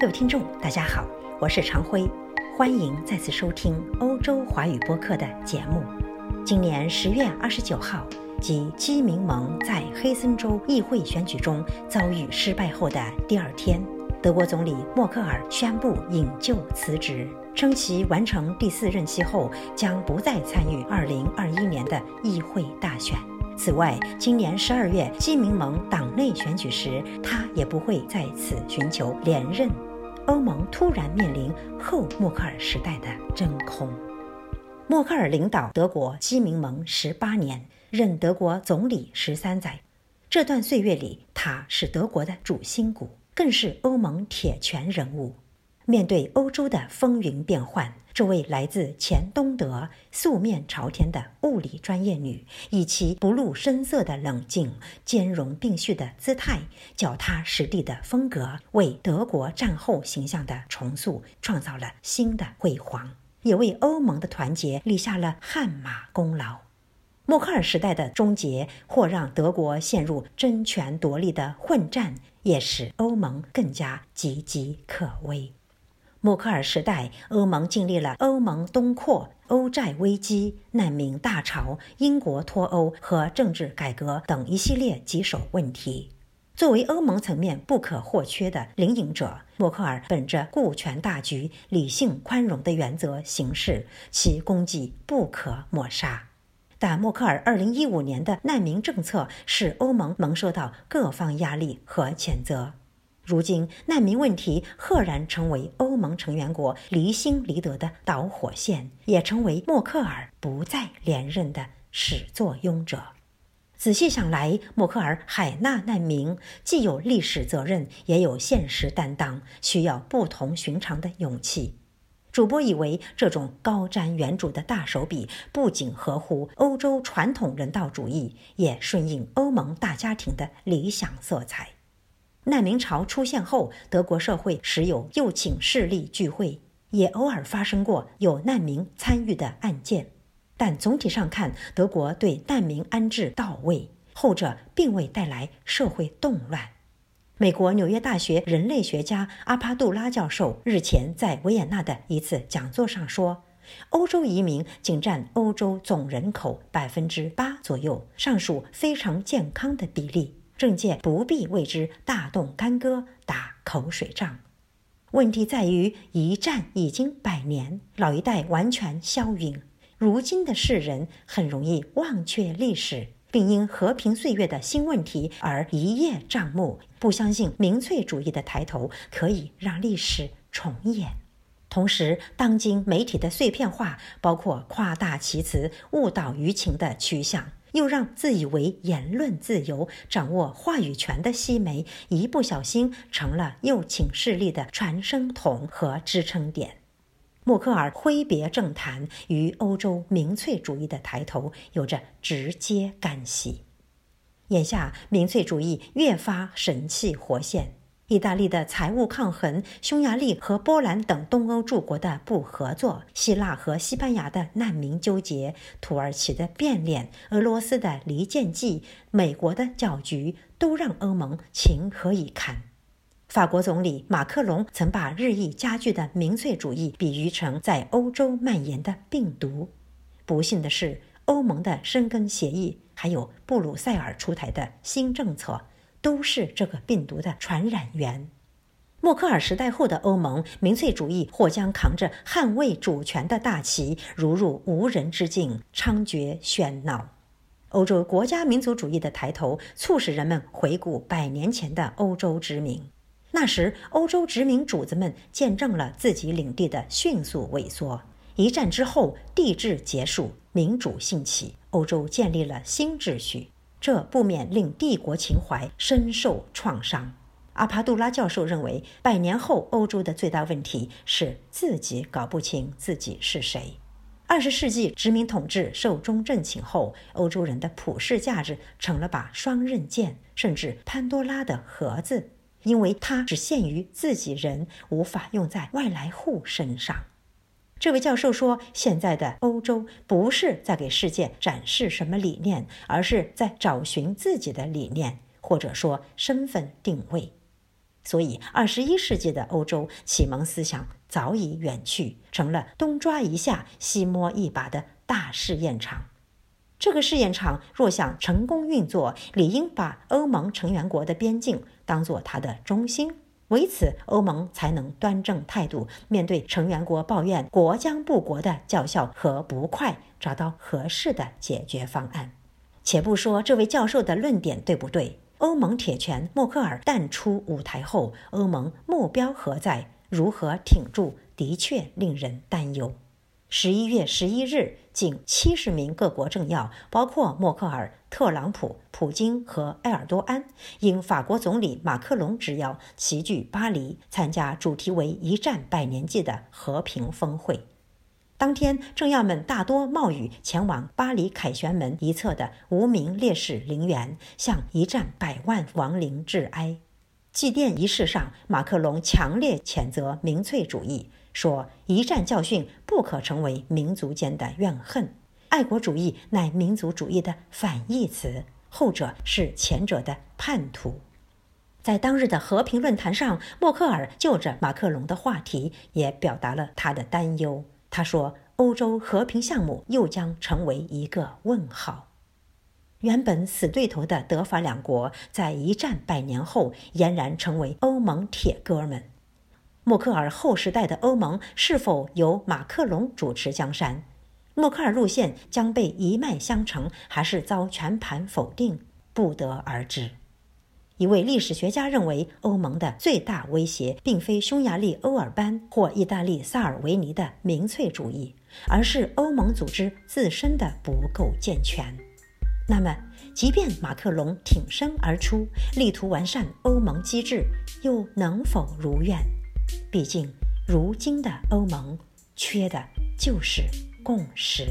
各位听众，大家好，我是常辉，欢迎再次收听欧洲华语播客的节目。今年十月二十九号，即基民盟在黑森州议会选举中遭遇失败后的第二天，德国总理默克尔宣布引咎辞职，称其完成第四任期后将不再参与二零二一年的议会大选。此外，今年十二月基民盟党内选举时，他也不会再次寻求连任。欧盟突然面临后默克尔时代的真空。默克尔领导德国基民盟十八年，任德国总理十三载。这段岁月里，他是德国的主心骨，更是欧盟铁拳人物。面对欧洲的风云变幻，这位来自前东德、素面朝天的物理专业女，以其不露声色的冷静、兼容并蓄的姿态、脚踏实地的风格，为德国战后形象的重塑创造了新的辉煌，也为欧盟的团结立下了汗马功劳。默克尔时代的终结，或让德国陷入争权夺利的混战，也使欧盟更加岌岌可危。默克尔时代，欧盟经历了欧盟东扩、欧债危机、难民大潮、英国脱欧和政治改革等一系列棘手问题。作为欧盟层面不可或缺的领引者，默克尔本着顾全大局、理性宽容的原则行事，其功绩不可抹杀。但默克尔2015年的难民政策使欧盟蒙受到各方压力和谴责。如今，难民问题赫然成为欧盟成员国离心离德的导火线，也成为默克尔不再连任的始作俑者。仔细想来，默克尔海纳难民，既有历史责任，也有现实担当，需要不同寻常的勇气。主播以为，这种高瞻远瞩的大手笔，不仅合乎欧洲传统人道主义，也顺应欧盟大家庭的理想色彩。难民潮出现后，德国社会时有右倾势力聚会，也偶尔发生过有难民参与的案件。但总体上看，德国对难民安置到位，后者并未带来社会动乱。美国纽约大学人类学家阿帕杜拉教授日前在维也纳的一次讲座上说：“欧洲移民仅占欧洲总人口百分之八左右，尚属非常健康的比例。”政界不必为之大动干戈、打口水仗。问题在于，一战已经百年，老一代完全消陨。如今的世人很容易忘却历史，并因和平岁月的新问题而一叶障目，不相信民粹主义的抬头可以让历史重演。同时，当今媒体的碎片化，包括夸大其词、误导舆情的趋向。又让自以为言论自由、掌握话语权的西媒一不小心成了右倾势力的传声筒和支撑点。默克尔挥别政坛，与欧洲民粹主义的抬头有着直接干系。眼下，民粹主义越发神气活现。意大利的财务抗衡，匈牙利和波兰等东欧诸国的不合作，希腊和西班牙的难民纠结，土耳其的变脸，俄罗斯的离间计，美国的搅局，都让欧盟情何以堪？法国总理马克龙曾把日益加剧的民粹主义比喻成在欧洲蔓延的病毒。不幸的是，欧盟的申根协议，还有布鲁塞尔出台的新政策。都是这个病毒的传染源。默克尔时代后的欧盟，民粹主义或将扛着捍卫主权的大旗，如入无人之境，猖獗喧闹。欧洲国家民族主义的抬头，促使人们回顾百年前的欧洲殖民。那时，欧洲殖民主子们见证了自己领地的迅速萎缩。一战之后，帝制结束，民主兴起，欧洲建立了新秩序。这不免令帝国情怀深受创伤。阿帕杜拉教授认为，百年后欧洲的最大问题是自己搞不清自己是谁。二十世纪殖民统治寿终正寝后，欧洲人的普世价值成了把双刃剑，甚至潘多拉的盒子，因为它只限于自己人，无法用在外来户身上。这位教授说：“现在的欧洲不是在给世界展示什么理念，而是在找寻自己的理念，或者说身份定位。所以，二十一世纪的欧洲启蒙思想早已远去，成了东抓一下、西摸一把的大试验场。这个试验场若想成功运作，理应把欧盟成员国的边境当作它的中心，为此，欧盟才能端正态度，面对成员国抱怨国将不国的叫嚣和不快，找到合适的解决方案。且不说这位教授的论点对不对。欧盟铁拳默克尔淡出舞台后，欧盟目标何在？如何挺住？的确令人担忧。十一月十一日，近七十名各国政要，包括默克尔、特朗普、普京和埃尔多安，应法国总理马克龙之邀，齐聚巴黎，参加主题为“一战百年祭”的和平峰会。当天，政要们大多冒雨前往巴黎凯旋门一侧的无名烈士陵园，向一战百万亡灵致哀。祭奠仪式上，马克龙强烈谴责民粹主义，说一战教训不可成为民族间的怨恨。爱国主义乃民族主义的反义词，后者是前者的叛徒。在当日的和平论坛上，默克尔就着马克龙的话题也表达了他的担忧。他说：“欧洲和平项目又将成为一个问号。原本死对头的德法两国，在一战百年后俨然成为欧盟铁哥们。默克尔后时代的欧盟是否由马克龙主持江山？默克尔路线将被一脉相承，还是遭全盘否定？不得而知。”一位历史学家认为，欧盟的最大威胁并非匈牙利欧尔班或意大利萨尔维尼的民粹主义，而是欧盟组织自身的不够健全。那么，即便马克龙挺身而出，力图完善欧盟机制，又能否如愿？毕竟，如今的欧盟缺的就是共识。